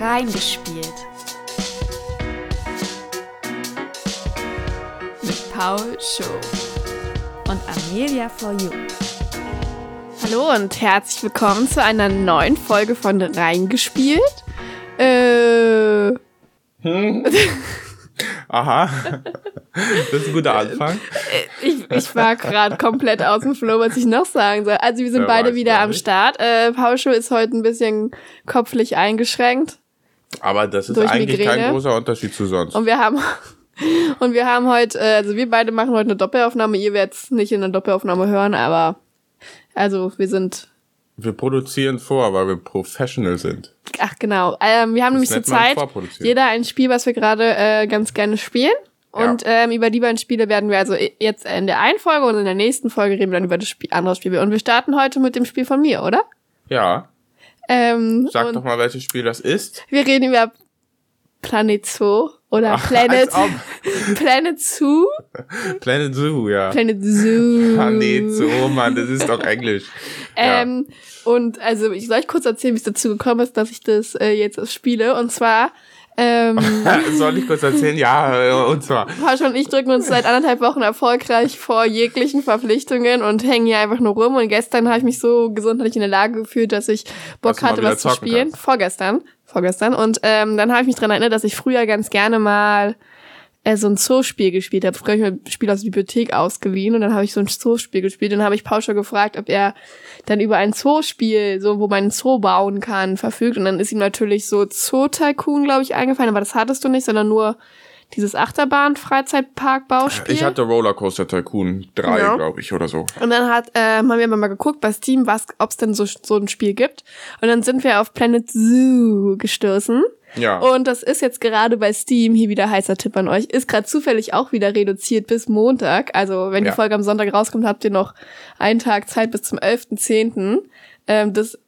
Reingespielt. Mit Paul Show und Amelia for You. Hallo und herzlich willkommen zu einer neuen Folge von Reingespielt. Äh. Hm? Aha. Das ist ein guter Anfang. Ich, ich war gerade komplett aus dem Flow, was ich noch sagen soll. Also wir sind Wer beide wieder am. Start. Äh, Pauscho ist heute ein bisschen kopflich eingeschränkt. Aber das ist eigentlich Migräne. kein großer Unterschied zu sonst. Und wir haben und wir haben heute, äh, also wir beide machen heute eine Doppelaufnahme. Ihr werdet es nicht in der Doppelaufnahme hören, aber also wir sind, Wir produzieren vor, weil wir professional sind. ach genau, ähm, wir haben nämlich zur Zeit jeder ein Spiel, was wir gerade äh, ganz gerne spielen. Und ähm, über die beiden Spiele werden wir also jetzt in der einen Folge und in der nächsten Folge reden wir dann über das Spiel, andere Spiel. Und wir starten heute mit dem Spiel von mir, oder? Ja, Ähm, sag doch mal, welches Spiel das ist. wir reden über Planet Zoo oder Ach, Planet. Planet Zoo? Planet Zoo, ja. Planet Zoo. Planet Zoo, Mann, das ist doch Englisch. Ähm, Und also ich soll euch kurz erzählen, wie es dazu gekommen ist, dass ich das äh, jetzt spiele. Und zwar, ähm. Soll ich kurz erzählen? Ja, und zwar. Pausch und ich drücken uns seit anderthalb Wochen erfolgreich vor jeglichen Verpflichtungen und hängen hier einfach nur rum. Und gestern habe ich mich so gesundheitlich in der Lage gefühlt, dass ich Bock Dass hatte, was zu spielen. kannst. Vorgestern. Vorgestern. Und ähm, dann habe ich mich dran erinnert, dass ich früher ganz gerne mal äh, so ein Zoospiel gespielt habe. Früher habe ich ein Spiel aus der Bibliothek ausgeliehen und dann habe ich so ein Zoospiel gespielt. Und dann habe ich Pauscher gefragt, ob er dann über ein Zoospiel, so wo man einen Zoo bauen kann, verfügt. Und dann ist ihm natürlich so Zoo-Tycoon, glaube ich, eingefallen. Aber das hattest du nicht, sondern nur dieses Achterbahn-Freizeitpark-Bauspiel. Ich hatte Rollercoaster Tycoon 3, Ja. glaube ich, oder so. Und dann hat, äh, haben wir mal geguckt bei Steam, was, ob es denn so, so ein Spiel gibt. Und dann sind wir auf Planet Zoo gestoßen. Ja. Und das ist jetzt gerade bei Steam, hier wieder heißer Tipp an euch, ist gerade zufällig auch wieder reduziert bis Montag. Also wenn Ja. die Folge am Sonntag rauskommt, habt ihr noch einen Tag Zeit bis zum 11.10. Ähm, das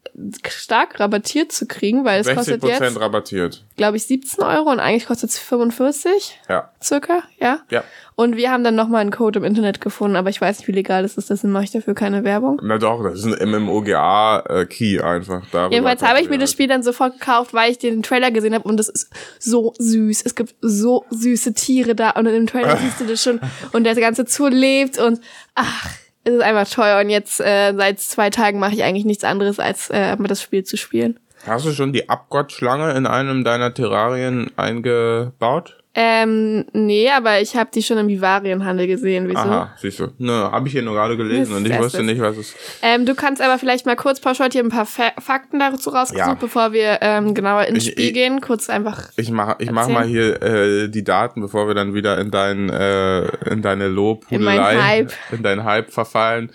stark rabattiert zu kriegen, weil es 60% kostet jetzt, rabattiert. glaube ich, 17 Euro und eigentlich kostet es 45 Ja. circa, ja. Ja. Und wir haben dann nochmal einen Code im Internet gefunden, aber ich weiß nicht, wie legal das ist, deswegen mache ich dafür keine Werbung. Na doch, das ist ein MMOGA-Key einfach. Darüber Jedenfalls habe ich mir das Spiel dann sofort gekauft, weil ich den Trailer gesehen habe und das ist so süß. Es gibt so süße Tiere da und in dem Trailer siehst du das schon und der ganze Zoo lebt und ach, es ist einfach toll. Und jetzt äh, seit zwei Tagen mache ich eigentlich nichts anderes, als äh, das Spiel zu spielen. Hast du schon die Abgottschlange in einem deiner Terrarien eingebaut? Ähm, nee, aber ich habe die schon im Vivarienhandel gesehen. Wieso? Aha, siehst du. Ne, habe ich hier nur gerade gelesen und ich wusste nicht, was es. Ähm, du kannst aber vielleicht mal kurz, Pausch, heute hier ein paar Fa Fakten dazu rausgesucht, Ja. bevor wir ähm, genauer ins Ich- Spiel ich- gehen. Kurz einfach. Ich mach, ich mach mal hier äh, die Daten, bevor wir dann wieder in dein äh, in deine Lobhudelei, In in deinen Hype verfallen.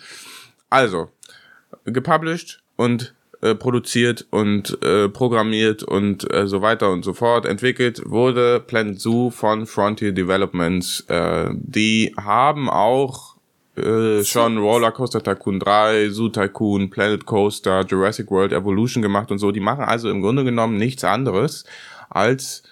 Also gepublished und äh, produziert und äh, programmiert und äh, so weiter und so fort entwickelt wurde Planet Zoo von Frontier Developments. Äh, die haben auch äh, schon Rollercoaster Tycoon 3, Zoo Tycoon, Planet Coaster, Jurassic World Evolution gemacht und so. Die machen also im Grunde genommen nichts anderes als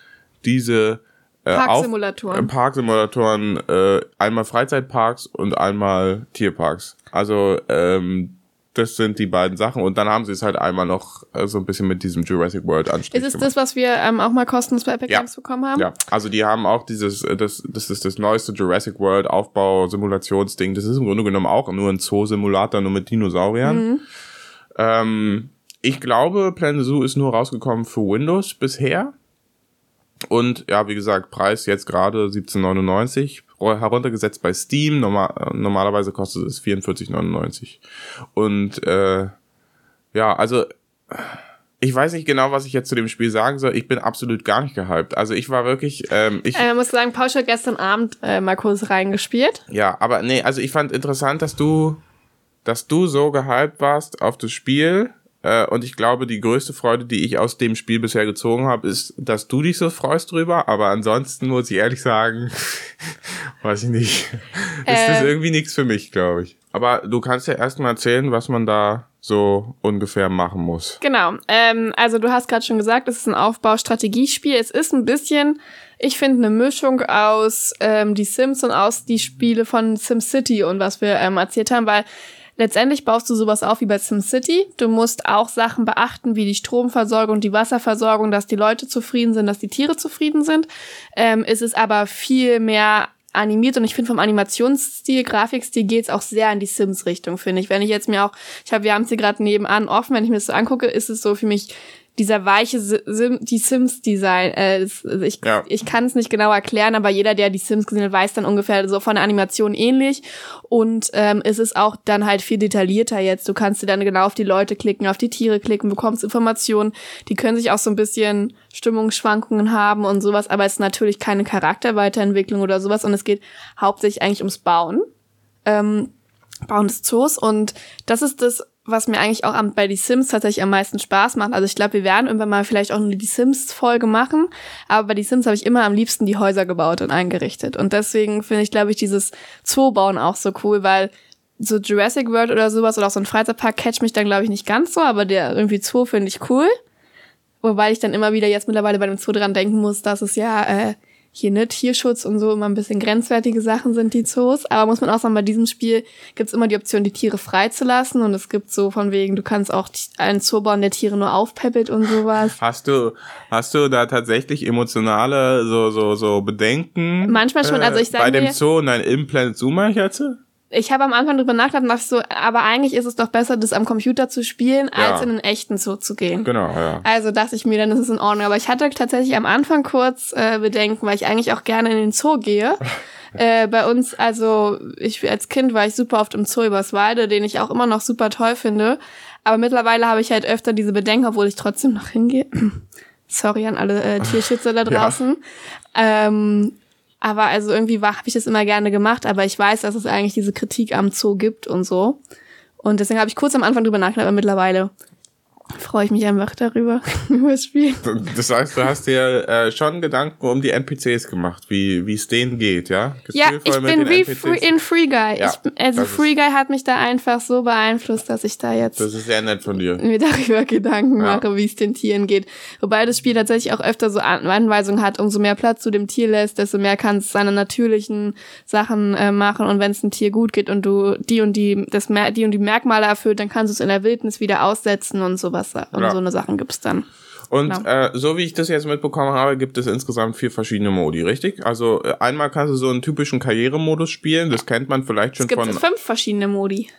diese äh, Parksimulatoren. äh, Parksimulatoren, äh, einmal Freizeitparks und einmal Tierparks. Also ähm, das sind die beiden Sachen und dann haben sie es halt einmal noch äh, so ein bisschen mit diesem Jurassic World Anstrich Ist es gemacht. das, was wir ähm, auch mal kostenlos bei Epic Ja. Games bekommen haben? Ja, also die haben auch dieses, äh, das, das ist das neueste Jurassic World Aufbau-Simulationsding. Das ist im Grunde genommen auch nur ein Zoo-Simulator, nur mit Dinosauriern. Ähm, ich glaube, Planet Zoo ist nur rausgekommen für Windows bisher. Und ja, wie gesagt, Preis jetzt gerade 17,99, ro- heruntergesetzt bei Steam. Normal, normalerweise kostet es 44,99. Und äh, ja, also ich weiß nicht genau, was ich jetzt zu dem Spiel sagen soll. Ich bin absolut gar nicht gehypt. Also ich war wirklich, ähm, ich, Äh, muss sagen, Pausch hat gestern Abend äh, mal kurz reingespielt. ja, aber nee, also ich fand interessant, dass du, dass du so gehypt warst auf das Spiel. Äh, und ich glaube, die größte Freude, die ich aus dem Spiel bisher gezogen habe, ist, dass du dich so freust drüber. Aber ansonsten muss ich ehrlich sagen, weiß ich nicht. ist das Äh. irgendwie nichts für mich, glaube ich. Aber du kannst ja erstmal erzählen, was man da so ungefähr machen muss. Genau. Ähm, also du hast gerade schon gesagt, es ist ein Aufbaustrategiespiel. Es ist ein bisschen, ich finde, eine Mischung aus ähm, die Sims und aus die Spiele von SimCity und was wir ähm, erzählt haben, weil letztendlich baust du sowas auf wie bei SimCity. Du musst auch Sachen beachten, wie die Stromversorgung, die Wasserversorgung, dass die Leute zufrieden sind, dass die Tiere zufrieden sind. Ähm, es ist aber viel mehr animiert und ich finde vom Animationsstil, Grafikstil geht's auch sehr in die Sims-Richtung, finde ich. Wenn ich jetzt mir auch, ich habe, wir haben es hier gerade nebenan offen, wenn ich mir das so angucke, ist es so für mich dieser weiche Sim, die Sims-Design. Äh, also ich ja. ich kann es nicht genau erklären, aber jeder, der die Sims gesehen hat, weiß dann ungefähr so von der Animation ähnlich. Und ähm, es ist auch dann halt viel detaillierter jetzt. Du kannst dir dann genau auf die Leute klicken, auf die Tiere klicken, bekommst Informationen. Die können sich auch so ein bisschen Stimmungsschwankungen haben und sowas, aber es ist natürlich keine Charakterweiterentwicklung oder sowas. Und es geht hauptsächlich eigentlich ums Bauen. Ähm, Bauen des Zoos. Und das ist das was mir eigentlich auch bei die Sims tatsächlich am meisten Spaß macht. Also ich glaube, wir werden irgendwann mal vielleicht auch eine die Sims-Folge machen, aber bei die Sims habe ich immer am liebsten die Häuser gebaut und eingerichtet. Und deswegen finde ich, glaube ich, dieses Zoo-Bauen auch so cool, weil so Jurassic World oder sowas oder auch so ein Freizeitpark catcht mich dann, glaube ich, nicht ganz so, aber der irgendwie Zoo finde ich cool. Wobei ich dann immer wieder jetzt mittlerweile bei dem Zoo dran denken muss, dass es ja äh, hier ne Tierschutz und so immer ein bisschen grenzwertige Sachen sind die Zoos. Aber muss man auch sagen, bei diesem Spiel gibt's immer die Option, die Tiere freizulassen und es gibt so von wegen, du kannst auch einen Zoo bauen, der Tiere nur aufpeppelt und sowas. Hast du hast du da tatsächlich emotionale so so so Bedenken? Manchmal schon. Also ich sage bei dem Zoo und ein Implant Zoomer jetzt? Ich habe am Anfang drüber nachgedacht und dachte so, aber eigentlich ist es doch besser, das am Computer zu spielen, ja. als in einen echten Zoo zu gehen. Genau, ja. Also dachte ich mir, dann ist es in Ordnung. Aber ich hatte tatsächlich am Anfang kurz äh, Bedenken, weil ich eigentlich auch gerne in den Zoo gehe. äh, bei uns, also ich als Kind war ich super oft im Zoo Überswalde, den ich auch immer noch super toll finde. Aber mittlerweile habe ich halt öfter diese Bedenken, obwohl ich trotzdem noch hingehe. Sorry an alle äh, Tierschützer da draußen. Ja. Ähm, aber also irgendwie habe ich das immer gerne gemacht, aber ich weiß, dass es eigentlich diese Kritik am Zoo gibt und so. Und deswegen habe ich kurz am Anfang drüber nachgedacht, aber mittlerweile freue ich mich einfach darüber, über das Spiel. Das heißt, du hast dir äh, schon Gedanken um die NPCs gemacht, wie wie es denen geht, ja? ja, ich bin wie free, in Free Guy. Ja, ich, also Free Guy hat mich da einfach so beeinflusst, dass ich da jetzt das ist sehr nett von dir. mir darüber Gedanken ja. mache, wie es den Tieren geht. Wobei das Spiel tatsächlich auch öfter so Anweisungen hat, umso mehr Platz du dem Tier lässt, desto mehr kannst seine natürlichen Sachen äh, machen und wenn es ein Tier gut geht und du die und die das die und die Merkmale erfüllt, dann kannst du es in der Wildnis wieder aussetzen und so sowas und ja. so eine Sachen gibt's dann. Und genau. äh, so wie ich das jetzt mitbekommen habe, gibt es insgesamt vier verschiedene Modi, richtig? Also äh, einmal kannst du so einen typischen Karrieremodus spielen, das kennt man vielleicht schon es gibt von. fünf verschiedene Modi.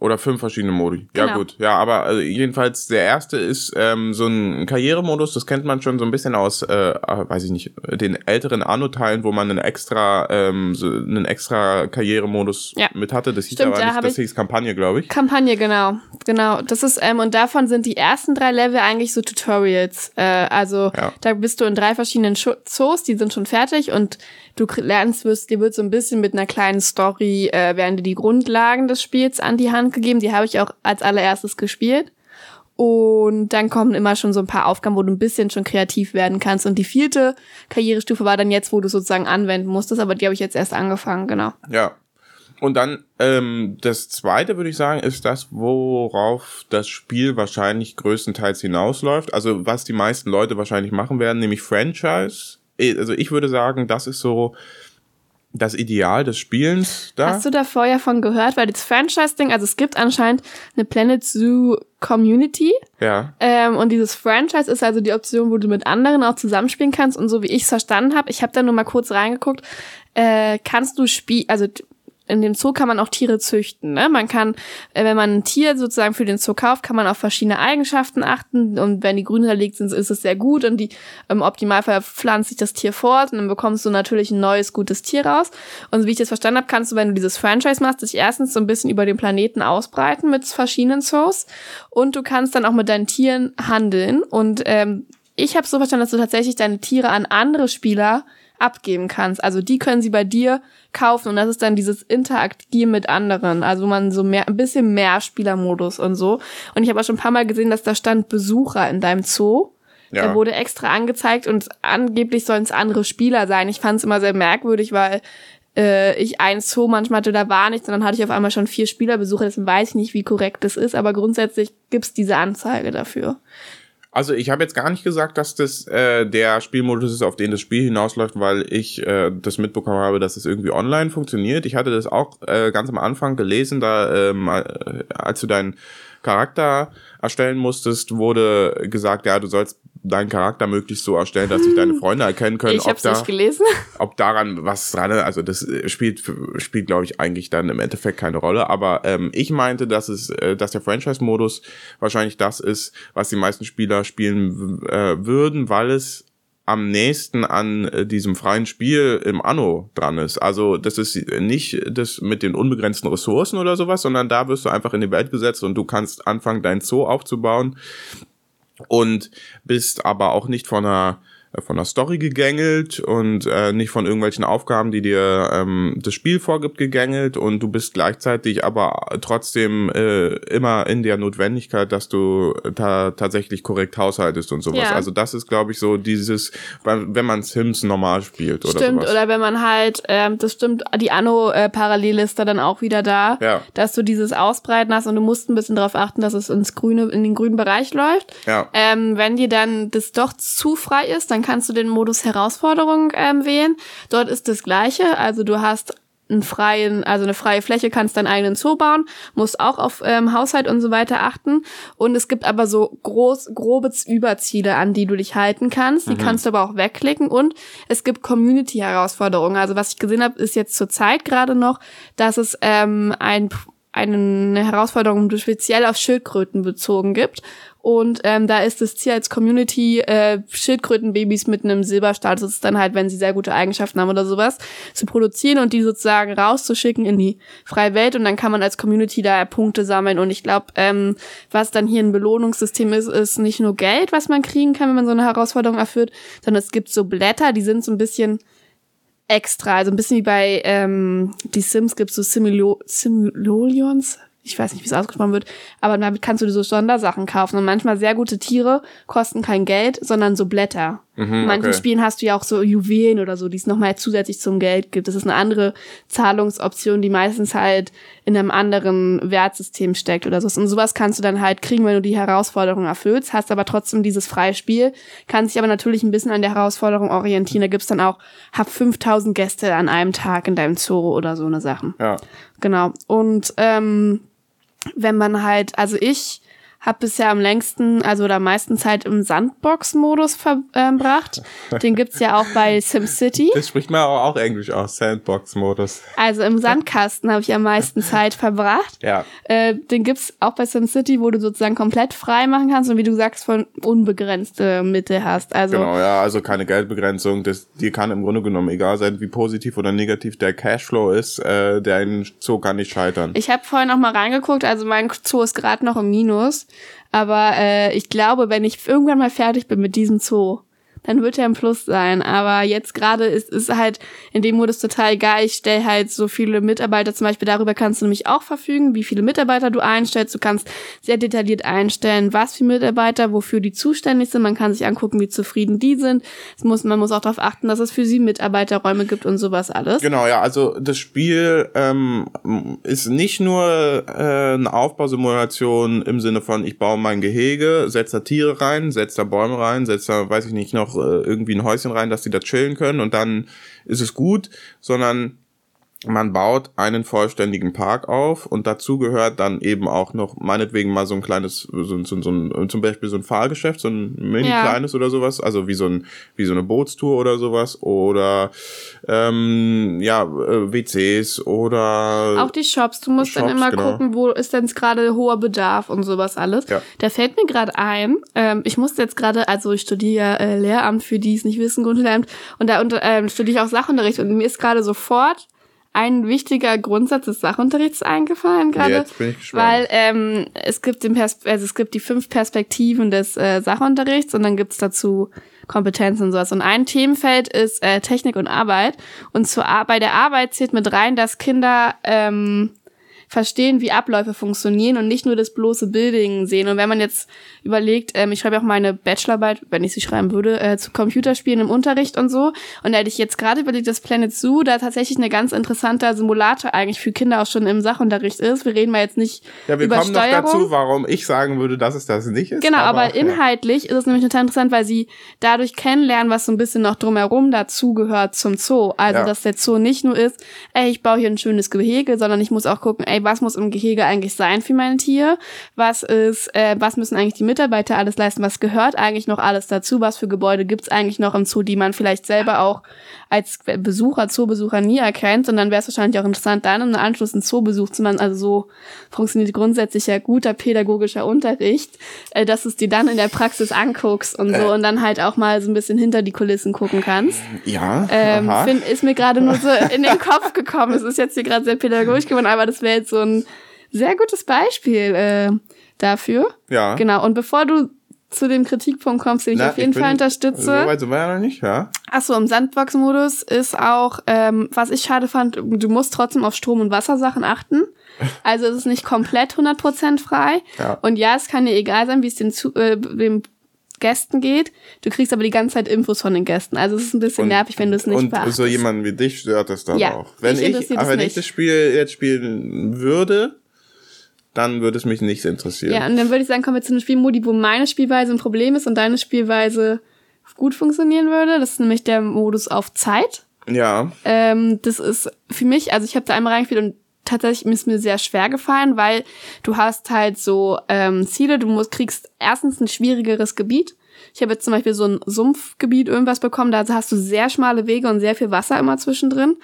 Oder fünf verschiedene Modi. Genau. Ja, gut. Ja, aber also jedenfalls der erste ist ähm, so ein Karrieremodus, das kennt man schon so ein bisschen aus, äh, äh weiß ich nicht, den älteren Anno-Teilen, wo man einen extra, ähm, so einen extra Karrieremodus ja. mit hatte. Das hieß Stimmt, aber da nicht, das hieß Kampagne, glaube ich. Kampagne, genau. Genau. Das ist, ähm, und davon sind die ersten drei Level eigentlich so Tutorials. Äh, also ja. da bist du in drei verschiedenen Zoos, die sind schon fertig und du lernst, wirst, dir wird so ein bisschen mit einer kleinen Story, äh, werden dir die Grundlagen des Spiels an die Hand gegeben. Die habe ich auch als allererstes gespielt. Und dann kommen immer schon so ein paar Aufgaben, wo du ein bisschen schon kreativ werden kannst. Und die vierte Karrierestufe war dann jetzt, wo du sozusagen anwenden musstest, aber die habe ich jetzt erst angefangen, genau. Ja. Und dann ähm, das zweite, würde ich sagen, ist das, worauf das Spiel wahrscheinlich größtenteils hinausläuft. Also was die meisten Leute wahrscheinlich machen werden, nämlich Franchise also ich würde sagen, das ist so das Ideal des Spielens da. Hast du da vorher von gehört? Weil das Franchise-Ding, also es gibt anscheinend eine Planet Zoo Community. Ja. Ähm, und dieses Franchise ist also die Option, wo du mit anderen auch zusammenspielen kannst. Und so wie ich es verstanden habe, ich habe da nur mal kurz reingeguckt, äh, kannst du spielen, also in dem Zoo kann man auch Tiere züchten. Ne? Man kann, äh, wenn man ein Tier sozusagen für den Zoo kauft, kann man auf verschiedene Eigenschaften achten. Und wenn die grün hinterlegt sind, ist es sehr gut. Und die im Optimalfall pflanzt sich das Tier fort und dann bekommst du natürlich ein neues, gutes Tier raus. Und wie ich das verstanden habe, kannst du, wenn du dieses Franchise machst, dich erstens so ein bisschen über den Planeten ausbreiten mit verschiedenen Zoos. Und du kannst dann auch mit deinen Tieren handeln. Und ähm, ich habe so verstanden, dass du tatsächlich deine Tiere an andere Spieler abgeben kannst. Also die können sie bei dir kaufen und das ist dann dieses Interagieren mit anderen. Also man so mehr, ein bisschen mehr Spielermodus und so. Und ich habe auch schon ein paar Mal gesehen, dass da stand Besucher in deinem Zoo. Ja. Da wurde extra angezeigt und angeblich sollen es andere Spieler sein. Ich fand es immer sehr merkwürdig, weil äh, ich ein Zoo manchmal hatte, da war nichts und dann hatte ich auf einmal schon vier Spielerbesucher. Deswegen weiß ich nicht, wie korrekt das ist, aber grundsätzlich gibt's diese Anzeige dafür. Also ich habe jetzt gar nicht gesagt, dass das äh, der Spielmodus ist, auf den das Spiel hinausläuft, weil ich äh, das mitbekommen habe, dass es irgendwie online funktioniert. Ich hatte das auch äh, ganz am Anfang gelesen, da ähm, äh, als du deinen Charakter erstellen musstest, wurde gesagt, ja, du sollst deinen Charakter möglichst so erstellen, dass sich deine Freunde erkennen können. Ich habe da, nicht gelesen. Ob daran was dran ist, also das spielt, spielt glaube ich, eigentlich dann im Endeffekt keine Rolle. Aber ähm, ich meinte, dass es, äh, dass der Franchise-Modus wahrscheinlich das ist, was die meisten Spieler spielen äh, würden, weil es am nächsten an äh, diesem freien Spiel im Anno dran ist. Also das ist nicht das mit den unbegrenzten Ressourcen oder sowas, sondern da wirst du einfach in die Welt gesetzt und du kannst anfangen, dein Zoo aufzubauen und bist aber auch nicht von einer von der Story gegängelt und äh, nicht von irgendwelchen Aufgaben, die dir ähm, das Spiel vorgibt, gegängelt und du bist gleichzeitig aber trotzdem äh, immer in der Notwendigkeit, dass du ta tatsächlich korrekt haushaltest und sowas. Ja. Also das ist, glaube ich, so dieses, wenn man Sims normal spielt oder Stimmt, sowas. oder wenn man halt, ähm, das stimmt, die Anno-Parallel ist da dann auch wieder da, ja. dass du dieses Ausbreiten hast und du musst ein bisschen darauf achten, dass es ins grüne, in den grünen Bereich läuft. Ja. Ähm, wenn dir dann das doch zu frei ist, dann kannst du den Modus Herausforderung ähm, wählen. Dort ist das gleiche, also du hast einen freien, also eine freie Fläche, kannst deinen eigenen Zoo bauen, musst auch auf ähm, Haushalt und so weiter achten. Und es gibt aber so groß, grobe Überziele, an die du dich halten kannst. Die mhm. kannst du aber auch wegklicken. Und es gibt Community-Herausforderungen. Also was ich gesehen habe, ist jetzt zur Zeit gerade noch, dass es ähm, ein eine Herausforderung speziell auf Schildkröten bezogen gibt. Und ähm, da ist das Ziel als Community, äh, Schildkrötenbabys mit einem Silberstatus dann halt, wenn sie sehr gute Eigenschaften haben oder sowas, zu produzieren und die sozusagen rauszuschicken in die freie Welt. Und dann kann man als Community da Punkte sammeln. Und ich glaube, ähm, was dann hier ein Belohnungssystem ist, ist nicht nur Geld, was man kriegen kann, wenn man so eine Herausforderung erfüllt, sondern es gibt so Blätter, die sind so ein bisschen extra, also ein bisschen wie bei ähm, die Sims gibt es so Similo Simulolions, ich weiß nicht, wie es ausgesprochen wird, aber damit kannst du so Sondersachen kaufen. Und manchmal sehr gute Tiere kosten kein Geld, sondern so Blätter. Mhm, in manchen okay. Spielen hast du ja auch so Juwelen oder so, die es nochmal zusätzlich zum Geld gibt. Das ist eine andere Zahlungsoption, die meistens halt in einem anderen Wertsystem steckt oder so. Und sowas kannst du dann halt kriegen, wenn du die Herausforderung erfüllst, hast aber trotzdem dieses freie Spiel, kannst dich aber natürlich ein bisschen an der Herausforderung orientieren. Da gibt's dann auch, hab 5000 Gäste an einem Tag in deinem Zoo oder so eine Sachen. Ja. Genau. Und ähm, wenn man halt, also ich habe bisher am längsten, also oder meisten Zeit im Sandbox-Modus verbracht. Den gibt's ja auch bei SimCity. Das spricht man auch, auch Englisch aus, Sandbox-Modus. Also im Sandkasten habe ich am meisten Zeit verbracht. Ja. Äh, den gibt's auch bei SimCity, wo du sozusagen komplett frei machen kannst und wie du sagst, von unbegrenzte Mittel hast. Also genau, ja, also keine Geldbegrenzung. Das, dir kann im Grunde genommen egal sein, wie positiv oder negativ der Cashflow ist. Äh, der in Zoo kann nicht scheitern. Ich habe vorhin noch mal reingeguckt, also mein Zoo ist gerade noch im Minus. Aber äh, ich glaube, wenn ich irgendwann mal fertig bin mit diesem Zoo, dann wird er ein Plus sein. Aber jetzt gerade ist es halt in dem Modus total egal. Ich stelle halt so viele Mitarbeiter, zum Beispiel darüber kannst du nämlich auch verfügen, wie viele Mitarbeiter du einstellst. Du kannst sehr detailliert einstellen, was für Mitarbeiter, wofür die zuständig sind. Man kann sich angucken, wie zufrieden die sind. Es muss, man muss auch darauf achten, dass es für sie Mitarbeiterräume gibt und sowas alles. Genau, ja, also das Spiel ähm, ist nicht nur äh, eine Aufbausimulation im Sinne von, ich baue mein Gehege, setze da Tiere rein, setze da Bäume rein, setze da, weiß ich nicht, noch äh, irgendwie ein Häuschen rein, dass die da chillen können und dann ist es gut, sondern man baut einen vollständigen Park auf und dazu gehört dann eben auch noch meinetwegen mal so ein kleines, so, so, so ein, zum Beispiel so ein Fahrgeschäft, so ein mini kleines ja. oder sowas, also wie so ein, wie so eine Bootstour oder sowas oder ähm, ja, äh, WCs oder auch die Shops. Du musst Shops, dann immer genau. gucken, wo ist denn gerade hoher Bedarf und sowas alles. Ja. Da fällt mir gerade ein, ähm, ich musste jetzt gerade, also ich studiere äh, Lehramt für die es nicht wissen, Grundlehramt und da unter, ähm, studiere ich auch Sachunterricht und mir ist gerade sofort ein wichtiger Grundsatz des Sachunterrichts eingefallen gerade. Jetzt bin ich gespannt. Weil ähm, es gibt den Pers also es gibt die fünf Perspektiven des äh, Sachunterrichts und dann gibt's dazu Kompetenzen und sowas. Und ein Themenfeld ist äh, Technik und Arbeit. Und zur Ar bei der Arbeit zählt mit rein, dass Kinder ähm, verstehen, wie Abläufe funktionieren und nicht nur das bloße Building sehen. Und wenn man jetzt überlegt, ähm, ich schreibe auch meine Bachelorarbeit, wenn ich sie schreiben würde, äh, zu Computerspielen im Unterricht und so. Und da hätte ich jetzt gerade überlegt, dass Planet Zoo da tatsächlich eine ganz interessanter Simulator eigentlich für Kinder auch schon im Sachunterricht ist. Wir reden mal jetzt nicht ja, wir über kommen Steuerung. noch dazu, warum ich sagen würde, dass es das nicht ist. Genau, aber, ja. inhaltlich ist es nämlich total interessant, weil sie dadurch kennenlernen, was so ein bisschen noch drumherum dazugehört zum Zoo. Also, Ja. dass der Zoo nicht nur ist, ey, ich baue hier ein schönes Gehege, sondern ich muss auch gucken, ey, was muss im Gehege eigentlich sein für mein Tier? Was ist, äh, was müssen eigentlich die Mitarbeiter alles leisten? Was gehört eigentlich noch alles dazu? Was für Gebäude gibt's eigentlich noch im Zoo, die man vielleicht selber auch als Besucher, Zoobesucher nie erkennt? Und dann wäre es wahrscheinlich auch interessant, dann im Anschluss einen Zoobesuch zu machen. Also so funktioniert grundsätzlich ja guter pädagogischer Unterricht, äh, dass du es dir dann in der Praxis anguckst und so und dann halt auch mal so ein bisschen hinter die Kulissen gucken kannst. Ja, Ähm, find, ist mir gerade nur so in den Kopf gekommen. Es ist jetzt hier gerade sehr pädagogisch geworden, aber das wäre jetzt so ein sehr gutes Beispiel äh, dafür. ja. Genau. Und bevor du zu dem Kritikpunkt kommst, den ich Na, auf jeden bin- Fall unterstütze. So weit sind wir ja noch nicht, ja. Achso, im Sandbox-Modus ist auch, ähm, was ich schade fand, du musst trotzdem auf Strom- und Wassersachen achten. Also es ist nicht komplett 100% frei. Ja. Und ja, es kann dir egal sein, wie es den, zu, äh, den Gästen geht. Du kriegst aber die ganze Zeit Infos von den Gästen. Also es ist ein bisschen nervig, wenn du es nicht und beachtest. so jemanden wie dich stört das dann Ja, auch. Wenn ich, interessiert aber wenn ich das Spiel jetzt spielen würde, dann würde es mich nicht interessieren. Ja, und dann würde ich sagen, kommen wir zu einem Spielmodi, wo meine Spielweise ein Problem ist und deine Spielweise gut funktionieren würde. Das ist nämlich der Modus auf Zeit. Ja, Ähm, das ist für mich, also ich habe da einmal reingespielt und tatsächlich ist mir sehr schwer gefallen, weil du hast halt so ähm, Ziele, du musst, kriegst erstens ein schwierigeres Gebiet. Ich habe jetzt zum Beispiel so ein Sumpfgebiet irgendwas bekommen, da hast du sehr schmale Wege und sehr viel Wasser immer zwischendrin.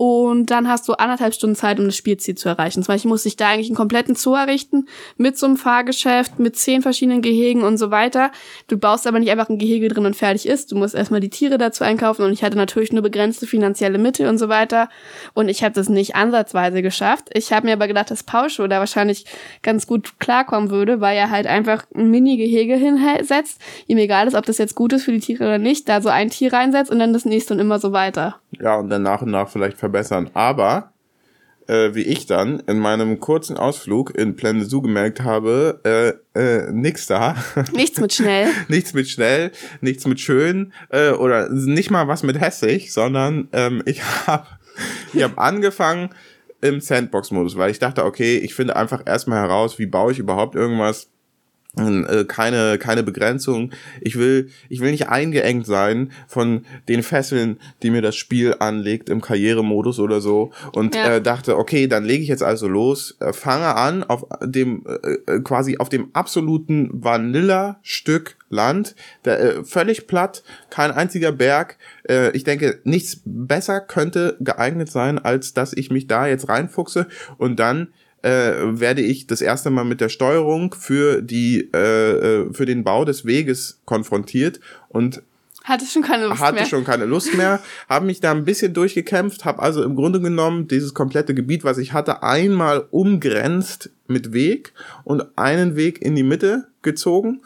Und dann hast du anderthalb Stunden Zeit, um das Spielziel zu erreichen. Zum Beispiel musste ich da eigentlich einen kompletten Zoo errichten, mit so einem Fahrgeschäft, mit zehn verschiedenen Gehegen und so weiter. Du baust aber nicht einfach ein Gehege drin und fertig ist. Du musst erstmal die Tiere dazu einkaufen und ich hatte natürlich nur begrenzte finanzielle Mittel und so weiter. Und ich habe das nicht ansatzweise geschafft. Ich habe mir aber gedacht, dass Pauscho da wahrscheinlich ganz gut klarkommen würde, weil er halt einfach ein Mini-Gehege hinsetzt. Ihm egal ist, ob das jetzt gut ist für die Tiere oder nicht, da so ein Tier reinsetzt und dann das nächste und immer so weiter. Ja, und dann nach und nach vielleicht verbessern. Aber äh, wie ich dann in meinem kurzen Ausflug in Planet Zoo gemerkt habe, äh, äh, nix da. Nichts mit schnell. nichts mit schnell, nichts mit schön äh, oder nicht mal was mit hässlich, sondern ähm, ich habe ich hab angefangen im Sandbox-Modus, weil ich dachte, okay, ich finde einfach erstmal heraus, wie baue ich überhaupt irgendwas. Äh, keine keine Begrenzung. Ich will ich will nicht eingeengt sein von den Fesseln, die mir das Spiel anlegt im Karrieremodus oder so und Ja. äh, dachte, okay, dann lege ich jetzt also los, äh, fange an auf dem äh, äh, quasi auf dem absoluten Vanilla-Stück Land, der, völlig platt, kein einziger Berg. Ich denke, nichts besser könnte geeignet sein, als dass ich mich da jetzt reinfuchse und dann äh, werde ich das erste Mal mit der Steuerung für die äh, äh, für den Bau des Weges konfrontiert und Hatte schon keine Lust hatte mehr. schon keine Lust mehr, habe mich da ein bisschen durchgekämpft, habe also im Grunde genommen dieses komplette Gebiet, was ich hatte, einmal umgrenzt mit Weg und einen Weg in die Mitte gezogen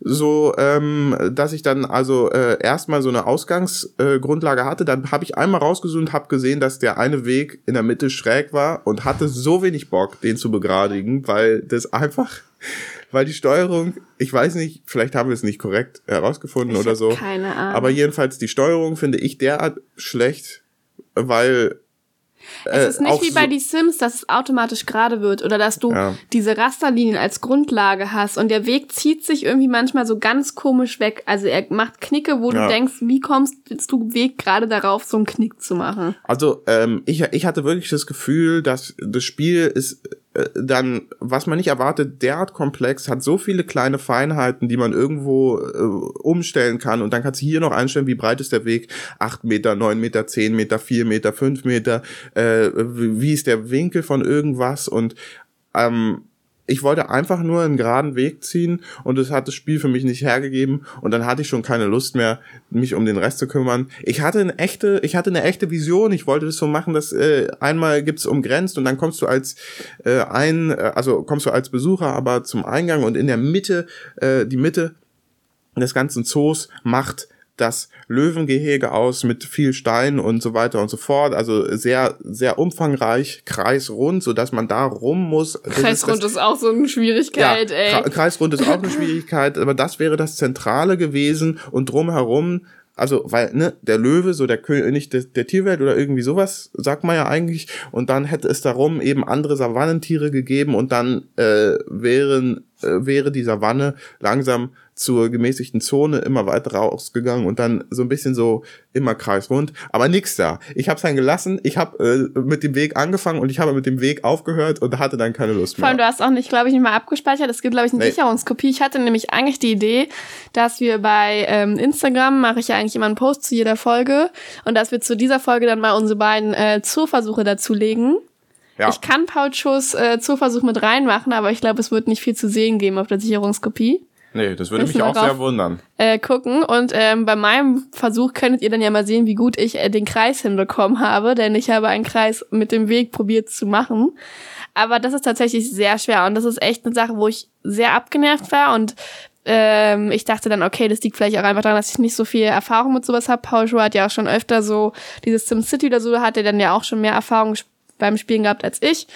so ähm, dass ich dann also äh, erstmal so eine Ausgangsgrundlage äh, hatte. Dann habe ich einmal rausgesucht und habe gesehen, dass der eine Weg in der Mitte schräg war und hatte so wenig Bock, den zu begradigen, weil das einfach, weil die Steuerung, ich weiß nicht, vielleicht haben wir es nicht korrekt herausgefunden Ich oder so. keine Ahnung. Aber jedenfalls die Steuerung finde ich derart schlecht, weil äh, Es ist nicht wie bei so- die Sims, dass es automatisch gerade wird oder dass du Ja. diese Rasterlinien als Grundlage hast und der Weg zieht sich irgendwie manchmal so ganz komisch weg. Also er macht Knicke, wo Ja. du denkst, wie kommst du Weg gerade darauf, so einen Knick zu machen? Also ähm, ich, ich hatte wirklich das Gefühl, dass das Spiel ist äh, dann, was man nicht erwartet, derart komplex, hat so viele kleine Feinheiten, die man irgendwo äh, umstellen kann. Und dann kannst du hier noch einstellen, wie breit ist der Weg, 8 Meter, 9 Meter, 10 Meter, 4 Meter, 5 Meter, äh, wie ist der Winkel von irgendwas? Und ähm, ich wollte einfach nur einen geraden Weg ziehen und das hat das Spiel für mich nicht hergegeben und dann hatte ich schon keine Lust mehr, mich um den Rest zu kümmern. Ich hatte eine echte, ich hatte eine echte Vision. Ich wollte das so machen, dass äh, einmal gibt's umgrenzt und dann kommst du als äh, ein, äh, also kommst du als Besucher aber zum Eingang und in der Mitte, äh, die Mitte des ganzen Zoos macht das Löwengehege aus mit viel Stein und so weiter und so fort. Also sehr, sehr umfangreich, kreisrund, so dass man da rum muss. Kreisrund ist, ist, auch so eine Schwierigkeit, ja, ey. Kreisrund ist auch eine Schwierigkeit, aber das wäre das Zentrale gewesen und drumherum also, weil, ne, der Löwe, so der König der, der Tierwelt oder irgendwie sowas, sagt man ja eigentlich. Und dann hätte es darum eben andere Savannentiere gegeben und dann äh, wären, wäre die Savanne langsam zur gemäßigten Zone immer weiter rausgegangen und dann so ein bisschen so immer kreisrund, aber nix da. Ich habe es dann gelassen, ich habe äh, mit dem Weg angefangen und ich habe mit dem Weg aufgehört und hatte dann keine Lust mehr. Vor allem, du hast auch nicht, glaube ich, nicht mal abgespeichert. Es gibt, glaube ich, eine nee. Sicherungskopie. Ich hatte nämlich eigentlich die Idee, dass wir bei ähm, Instagram, mache ich ja eigentlich immer einen Post zu jeder Folge und dass wir zu dieser Folge dann mal unsere beiden äh, Zooversuche dazulegen. Ja. Ich kann Paul Schuss äh, Zooversuch mit reinmachen, aber ich glaube, es wird nicht viel zu sehen geben auf der Sicherungskopie. Nee, das würde mich auch sehr wundern. Äh, gucken. Und ähm, bei meinem Versuch könntet ihr dann ja mal sehen, wie gut ich äh, den Kreis hinbekommen habe, denn ich habe einen Kreis mit dem Weg probiert zu machen. Aber das ist tatsächlich sehr schwer und das ist echt eine Sache, wo ich sehr abgenervt war und ähm, ich dachte dann, okay, das liegt vielleicht auch einfach daran, dass ich nicht so viel Erfahrung mit sowas habe. Paul Schuh hat ja auch schon öfter so dieses SimCity oder so, hat er dann ja auch schon mehr Erfahrung beim Spielen gehabt als ich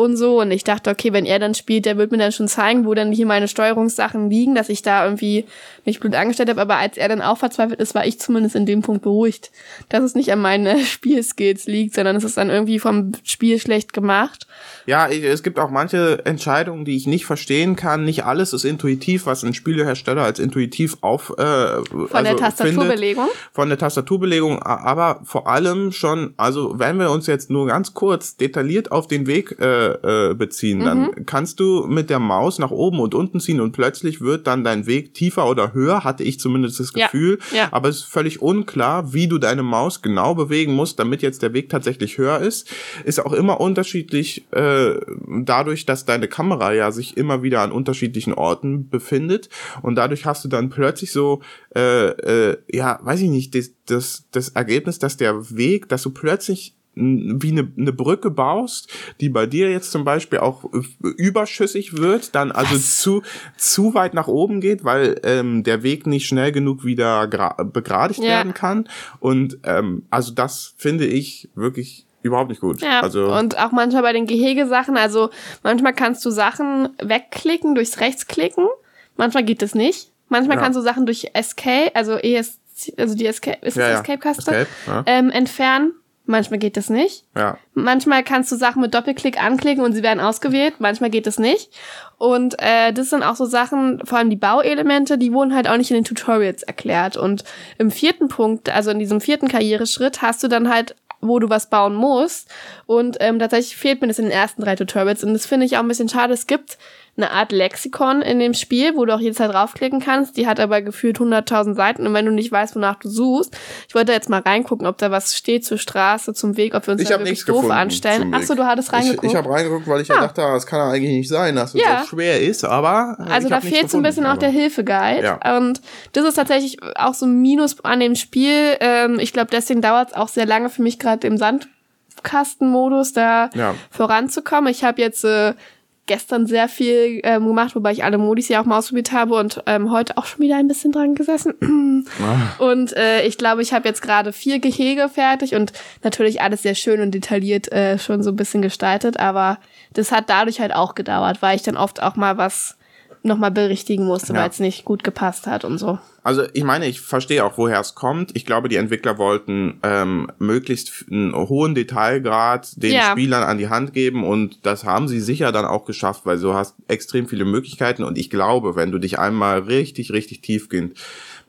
und so. Und ich dachte, okay, wenn er dann spielt, der wird mir dann schon zeigen, wo dann hier meine Steuerungssachen liegen, dass ich da irgendwie mich blöd angestellt habe. Aber als er dann auch verzweifelt ist, war ich zumindest in dem Punkt beruhigt, dass es nicht an meinen Spielskills liegt, sondern es ist dann irgendwie vom Spiel schlecht gemacht. Ja, es gibt auch manche Entscheidungen, die ich nicht verstehen kann. Nicht alles ist intuitiv, was ein Spielehersteller als intuitiv auf äh, von also der Tastaturbelegung. Findet, von der Tastaturbelegung, aber vor allem schon, also wenn wir uns jetzt nur ganz kurz detailliert auf den Weg äh, äh, beziehen, mhm. dann kannst du mit der Maus nach oben und unten ziehen und plötzlich wird dann dein Weg tiefer oder höher, hatte ich zumindest das Gefühl. Ja. Ja. Aber es ist völlig unklar, wie du deine Maus genau bewegen musst, damit jetzt der Weg tatsächlich höher ist. Ist auch immer unterschiedlich. Äh, dadurch, dass deine Kamera ja sich immer wieder an unterschiedlichen Orten befindet und dadurch hast du dann plötzlich so, äh, äh, ja, weiß ich nicht, das, das, das Ergebnis, dass der Weg, dass du plötzlich wie eine, eine Brücke baust, die bei dir jetzt zum Beispiel auch überschüssig wird, dann also zu zu weit nach oben geht, weil ähm, der Weg nicht schnell genug wieder begradigt ja. werden kann. Und ähm, also das finde ich wirklich überhaupt nicht gut. Ja, also und auch manchmal bei den Gehegesachen, also manchmal kannst du Sachen wegklicken, durchs Rechtsklicken, manchmal geht das nicht. Manchmal ja. kannst du Sachen durch Escape, also ES, also die Escape, ist ja, das Escape-Kaste, Escape, ja. ähm, entfernen. Manchmal geht das nicht. Ja. Manchmal kannst du Sachen mit Doppelklick anklicken und sie werden ausgewählt. Manchmal geht das nicht. Und äh, das sind auch so Sachen, vor allem die Bauelemente, die wurden halt auch nicht in den Tutorials erklärt. Und im vierten Punkt, also in diesem vierten Karriereschritt, hast du dann halt wo du was bauen musst. Und ähm, tatsächlich fehlt mir das in den ersten drei Tutorials. Und das finde ich auch ein bisschen schade. Es gibt eine Art Lexikon in dem Spiel, wo du auch jederzeit draufklicken kannst. Die hat aber gefühlt 100.000 Seiten und wenn du nicht weißt, wonach du suchst, ich wollte jetzt mal reingucken, ob da was steht zur Straße, zum Weg, ob wir uns ich da wirklich doof anstellen. Achso, du hattest reingeguckt. Ich, ich habe reingeguckt, weil ich ja, ja dachte, das kann ja eigentlich nicht sein, dass es ja. so schwer ist, aber äh, Also da fehlt so ein bisschen auch der Hilfeguide ja. und das ist tatsächlich auch so ein Minus an dem Spiel. Ähm, ich glaube, deswegen dauert es auch sehr lange für mich gerade im Sandkastenmodus da ja. voranzukommen. Ich habe jetzt äh, gestern sehr viel ähm, gemacht, wobei ich alle Modis ja auch mal ausprobiert habe und ähm, heute auch schon wieder ein bisschen dran gesessen. ah. Und äh, ich glaube, ich habe jetzt gerade vier Gehege fertig und natürlich alles sehr schön und detailliert äh, schon so ein bisschen gestaltet, aber das hat dadurch halt auch gedauert, weil ich dann oft auch mal was nochmal berichtigen musste, ja. weil es nicht gut gepasst hat und so. Also ich meine, ich verstehe auch, woher es kommt. Ich glaube, die Entwickler wollten ähm, möglichst einen hohen Detailgrad den ja. Spielern an die Hand geben und das haben sie sicher dann auch geschafft, weil du hast extrem viele Möglichkeiten und ich glaube, wenn du dich einmal richtig, richtig tiefgehend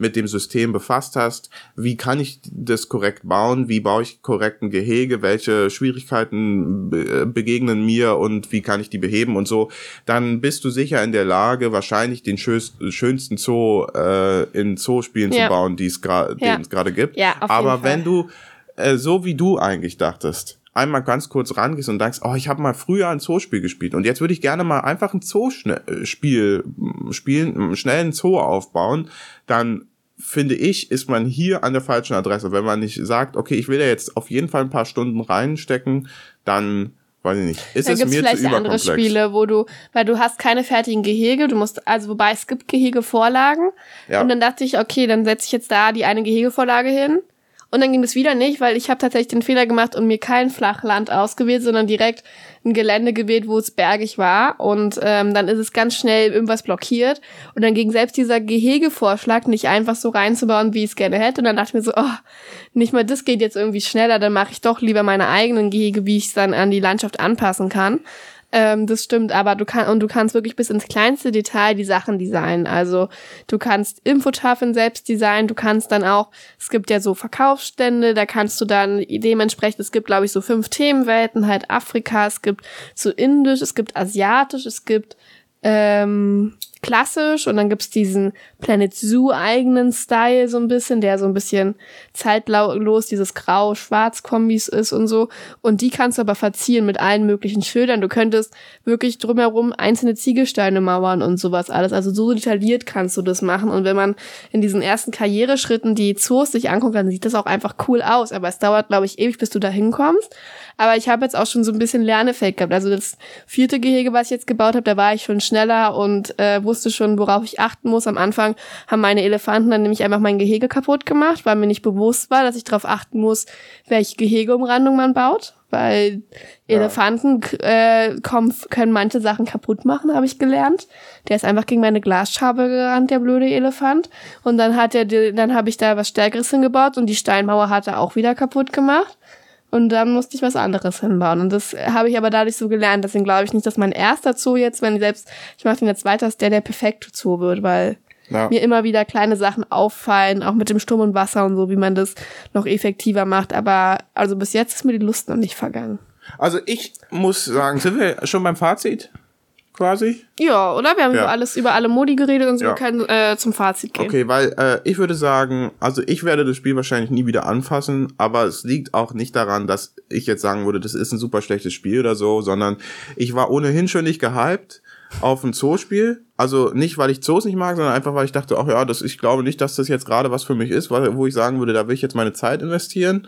mit dem System befasst hast, wie kann ich das korrekt bauen, wie baue ich korrekten Gehege, welche Schwierigkeiten begegnen mir und wie kann ich die beheben und so, dann bist du sicher in der Lage, wahrscheinlich den schönsten Zoo äh, in Zoospielen ja. zu bauen, die es gerade ja. gibt. Ja, auf Aber jeden Fall. wenn du äh, so wie du eigentlich dachtest, einmal ganz kurz rangehst und denkst, oh, ich habe mal früher ein Zoospiel gespielt und jetzt würde ich gerne mal einfach ein Zoospiel spielen, schnell einen Zoo aufbauen, dann finde ich, ist man hier an der falschen Adresse. Wenn man nicht sagt, okay, ich will da jetzt auf jeden Fall ein paar Stunden reinstecken, dann weiß ich nicht. Ist Dann es mir zu vielleicht andere überkomplex? Spiele, wo du, weil du hast keine fertigen Gehege, du musst, also wobei es gibt Gehegevorlagen. Ja. Und dann dachte ich, okay, dann setze ich jetzt da die eine Gehegevorlage hin. Und dann ging das wieder nicht, weil ich habe tatsächlich den Fehler gemacht und mir kein Flachland ausgewählt, sondern direkt ein Gelände gewählt, wo es bergig war. Und ähm, dann ist es ganz schnell irgendwas blockiert. Und dann ging selbst dieser Gehegevorschlag nicht einfach so reinzubauen, wie ich es gerne hätte. Und dann dachte ich mir so, oh, nicht mal das geht jetzt irgendwie schneller, dann mache ich doch lieber meine eigenen Gehege, wie ich es dann an die Landschaft anpassen kann. Ähm, das stimmt, aber du kannst und du kannst wirklich bis ins kleinste Detail die Sachen designen. Also du kannst Infotafeln selbst designen, du kannst dann auch, es gibt ja so Verkaufsstände, da kannst du dann dementsprechend, es gibt glaube ich so fünf Themenwelten, halt Afrika, es gibt so Indisch, es gibt Asiatisch, es gibt ähm, klassisch und dann gibt's diesen Planet Zoo eigenen Style so ein bisschen, der so ein bisschen zeitlos dieses Grau-Schwarz-Kombis ist und so. Und die kannst du aber verzieren mit allen möglichen Schildern. Du könntest wirklich drumherum einzelne Ziegelsteine mauern und sowas alles. Also so detailliert kannst du das machen. Und wenn man in diesen ersten Karriereschritten die Zoos sich anguckt, dann sieht das auch einfach cool aus. Aber es dauert, glaube ich, ewig, bis du da hinkommst. Aber ich habe jetzt auch schon so ein bisschen Lerneffekt gehabt. Also das vierte Gehege, was ich jetzt gebaut habe, da war ich schon schneller und äh, wusste schon, worauf ich achten muss. Am Anfang haben meine Elefanten dann nämlich einfach mein Gehege kaputt gemacht, weil mir nicht bewusst war, dass ich darauf achten muss, welche Gehegeumrandung man baut. Weil. Elefanten äh, kommen, können manche Sachen kaputt machen, habe ich gelernt. Der ist einfach gegen meine Glasscheibe gerannt, der blöde Elefant. Und dann hat er, dann habe ich da was Stärkeres hingebaut und die Steinmauer hat er auch wieder kaputt gemacht. Und dann musste ich was anderes hinbauen. Und das habe ich aber dadurch so gelernt. Deswegen glaube ich nicht, dass mein erster Zoo jetzt, wenn selbst ich mache den jetzt weiter, dass der der perfekte Zoo wird, weil Ja. mir immer wieder kleine Sachen auffallen, auch mit dem Sturm und Wasser und so, wie man das noch effektiver macht. Aber also bis jetzt ist mir die Lust noch nicht vergangen. Also ich muss sagen, sind wir schon beim Fazit? Quasi? Ja, oder? Wir haben Ja. über alles über alle Modi geredet und so Ja. können äh, zum Fazit gehen. Okay, weil äh, ich würde sagen, also ich werde das Spiel wahrscheinlich nie wieder anfassen, aber es liegt auch nicht daran, dass ich jetzt sagen würde, das ist ein super schlechtes Spiel oder so, sondern ich war ohnehin schon nicht gehypt auf ein Zoospiel. Also nicht, weil ich Zoos nicht mag, sondern einfach, weil ich dachte, ach ja, das, ich glaube nicht, dass das jetzt gerade was für mich ist, weil, wo ich sagen würde, da will ich jetzt meine Zeit investieren.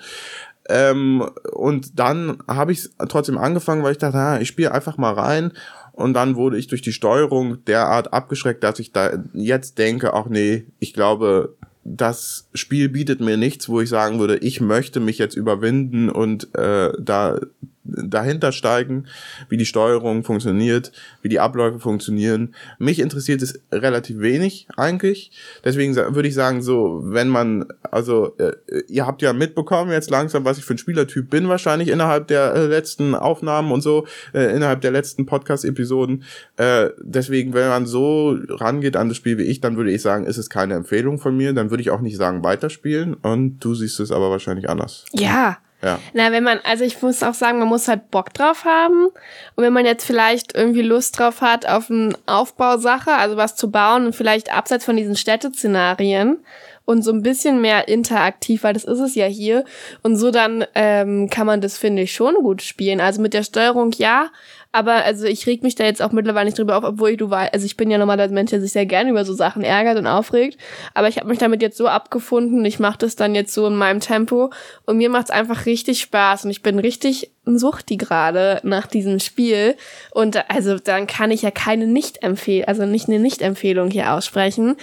Ähm, und dann habe ich trotzdem angefangen, weil ich dachte, ah, ich spiele einfach mal rein. Und dann wurde ich durch die Steuerung derart abgeschreckt, dass ich da jetzt denke, ach nee, ich glaube, das Spiel bietet mir nichts, wo ich sagen würde, ich möchte mich jetzt überwinden und äh, da dahinter steigen, wie die Steuerung funktioniert, wie die Abläufe funktionieren. Mich interessiert es relativ wenig eigentlich. Deswegen würde ich sagen, so, wenn man, also, äh, ihr habt ja mitbekommen jetzt langsam, was ich für ein Spielertyp bin, wahrscheinlich innerhalb der äh, letzten Aufnahmen und so, äh, innerhalb der letzten Podcast-Episoden. Deswegen, wenn man so rangeht an das Spiel wie ich, dann würde ich sagen, ist es keine Empfehlung von mir. Dann würde ich auch nicht sagen, weiterspielen. Und du siehst es aber wahrscheinlich anders. Ja. Ja. Na, wenn man, also ich muss auch sagen, man muss halt Bock drauf haben. Und wenn man jetzt vielleicht irgendwie Lust drauf hat auf eine Aufbausache, also was zu bauen und vielleicht abseits von diesen Städteszenarien und so ein bisschen mehr interaktiv, weil das ist es ja hier. Und so dann ähm, kann man das, finde ich, schon gut spielen. Also mit der Steuerung ja, aber also ich reg mich da jetzt auch mittlerweile nicht drüber auf, obwohl ich, du weißt, also ich bin ja normaler Mensch, der sich sehr gerne über so Sachen ärgert und aufregt. Aber ich habe mich damit jetzt so abgefunden, ich mache das dann jetzt so in meinem Tempo und mir macht's einfach richtig Spaß und ich bin richtig ein Suchti gerade nach diesem Spiel. Und also dann kann ich ja keine Nicht-Empfehlung, also nicht eine Nicht-Empfehlung hier aussprechen.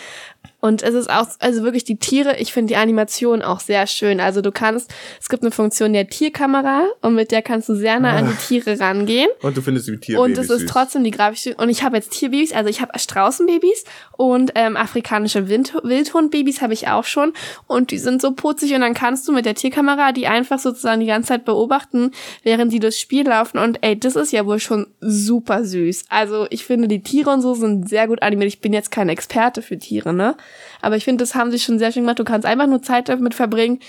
Und es ist auch, also wirklich die Tiere, ich finde die Animation auch sehr schön. Also du kannst, es gibt eine Funktion der Tierkamera und mit der kannst du sehr nah an die Tiere rangehen. Und du findest die Tierbabys Und es ist süß. trotzdem die grafische. Und ich habe jetzt Tierbabys, also ich habe Straußenbabys und ähm, afrikanische Wind Wildhundbabys habe ich auch schon. Und die sind so putzig und dann kannst du mit der Tierkamera die einfach sozusagen die ganze Zeit beobachten, während die durchs Spiel laufen. Und ey, das ist ja wohl schon super süß. Also ich finde, die Tiere und so sind sehr gut animiert. Ich bin jetzt kein Experte für Tiere, ne? Aber ich finde, das haben sie schon sehr schön gemacht. Du kannst einfach nur Zeit damit verbringen,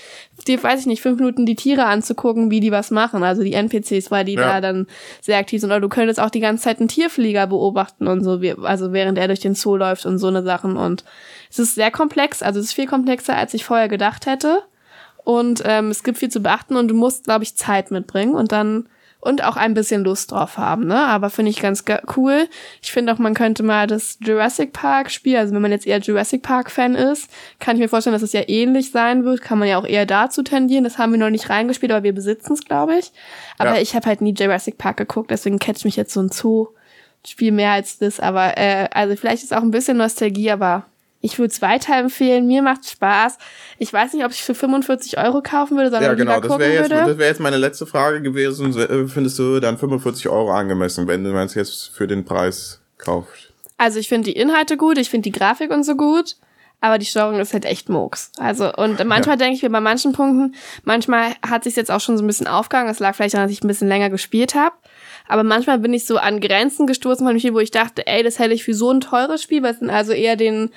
dir, weiß ich nicht, fünf Minuten die Tiere anzugucken, wie die was machen. Also die NPCs, weil die Ja. da dann sehr aktiv sind. Oder du könntest auch die ganze Zeit einen Tierflieger beobachten und so, wie, also während er durch den Zoo läuft und so eine Sachen. Und es ist sehr komplex, also es ist viel komplexer, als ich vorher gedacht hätte. Und ähm, es gibt viel zu beachten und du musst, glaube ich, Zeit mitbringen und dann und auch ein bisschen Lust drauf haben, ne? Aber finde ich ganz cool. Ich finde auch, man könnte mal das Jurassic Park Spiel, also wenn man jetzt eher Jurassic Park Fan ist, kann ich mir vorstellen, dass es ja ähnlich sein wird. Kann man ja auch eher dazu tendieren. Das haben wir noch nicht reingespielt, aber wir besitzen es, glaube ich. Aber ja. ich habe halt nie Jurassic Park geguckt, deswegen catcht mich jetzt so ein Zoo. Spiel mehr als das, aber äh, also vielleicht ist auch ein bisschen Nostalgie, aber ich würde es weiterempfehlen. Mir macht Spaß. Ich weiß nicht, ob ich für 45 Euro kaufen würde, sondern ja, genau, das wäre jetzt, das wäre jetzt meine letzte Frage gewesen. Äh, findest du dann 45 Euro angemessen, wenn du es jetzt für den Preis kaufst? Also ich finde die Inhalte gut, ich finde die Grafik und so gut, aber die Steuerung ist halt echt Murks. Also und manchmal ja. denke ich mir bei manchen Punkten, manchmal hat sich jetzt auch schon so ein bisschen aufgegangen. Es lag vielleicht daran, dass ich ein bisschen länger gespielt habe. Aber manchmal bin ich so an Grenzen gestoßen von Spiel, wo ich dachte, ey, das hätte ich für so ein teures Spiel, was also eher den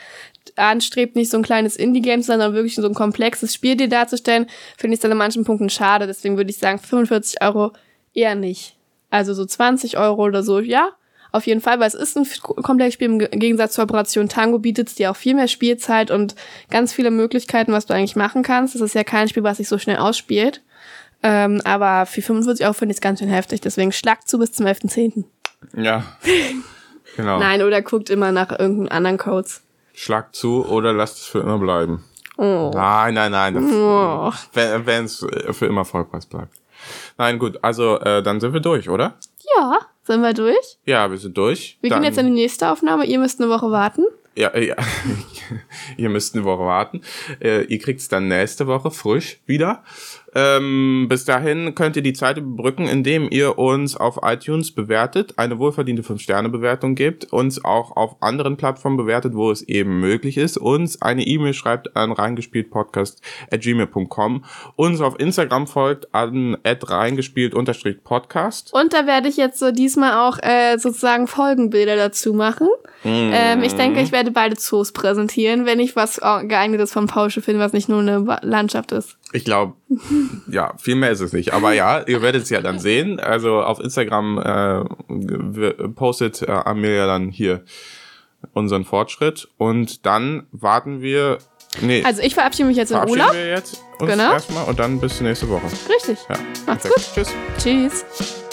anstrebt, nicht so ein kleines Indie-Game, sondern wirklich so ein komplexes Spiel dir darzustellen, finde ich es dann an manchen Punkten schade. Deswegen würde ich sagen, 45 Euro eher nicht. Also so 20 Euro oder so, ja, auf jeden Fall, weil es ist ein komplexes Spiel im Gegensatz zur Operation Tango bietet es dir auch viel mehr Spielzeit und ganz viele Möglichkeiten, was du eigentlich machen kannst. Das ist ja kein Spiel, was sich so schnell ausspielt. Ähm, aber für 45 Euro finde ich es ganz schön heftig. Deswegen schlag zu bis zum 11.10. Ja. genau. Nein, oder guckt immer nach irgendeinen anderen Codes. Schlag zu oder lasst es für immer bleiben. Oh. Nein, nein, nein. Oh. Wenn es für immer Vollpreis bleibt. Nein, gut, also äh, dann sind wir durch, oder? Ja, sind wir durch? Ja, wir sind durch. Wir dann, gehen jetzt in die nächste Aufnahme. Ihr müsst eine Woche warten. Ja, ja. ihr müsst eine Woche warten. Äh, ihr kriegt es dann nächste Woche frisch wieder. Ähm, bis dahin könnt ihr die Zeit überbrücken, indem ihr uns auf iTunes bewertet, eine wohlverdiente 5-Sterne-Bewertung gebt, uns auch auf anderen Plattformen bewertet, wo es eben möglich ist, uns eine E-Mail schreibt an reingespieltpodcast.gmail.com, uns auf Instagram folgt an reingespielt-podcast. Und da werde ich jetzt so diesmal auch äh, sozusagen Folgenbilder dazu machen. Mm. Ähm, ich denke, ich werde beide Zoos präsentieren, wenn ich was geeignetes von Pausche finde, was nicht nur eine Landschaft ist. Ich glaube, ja, viel mehr ist es nicht. Aber ja, ihr werdet es ja dann sehen. Also auf Instagram äh, postet äh, Amelia dann hier unseren Fortschritt und dann warten wir. Nee, also ich verabschiede mich jetzt in Urlaub. wir jetzt uns genau. erstmal und dann bis nächste Woche. Richtig. Ja. Macht's Perfekt. gut. Tschüss. Tschüss.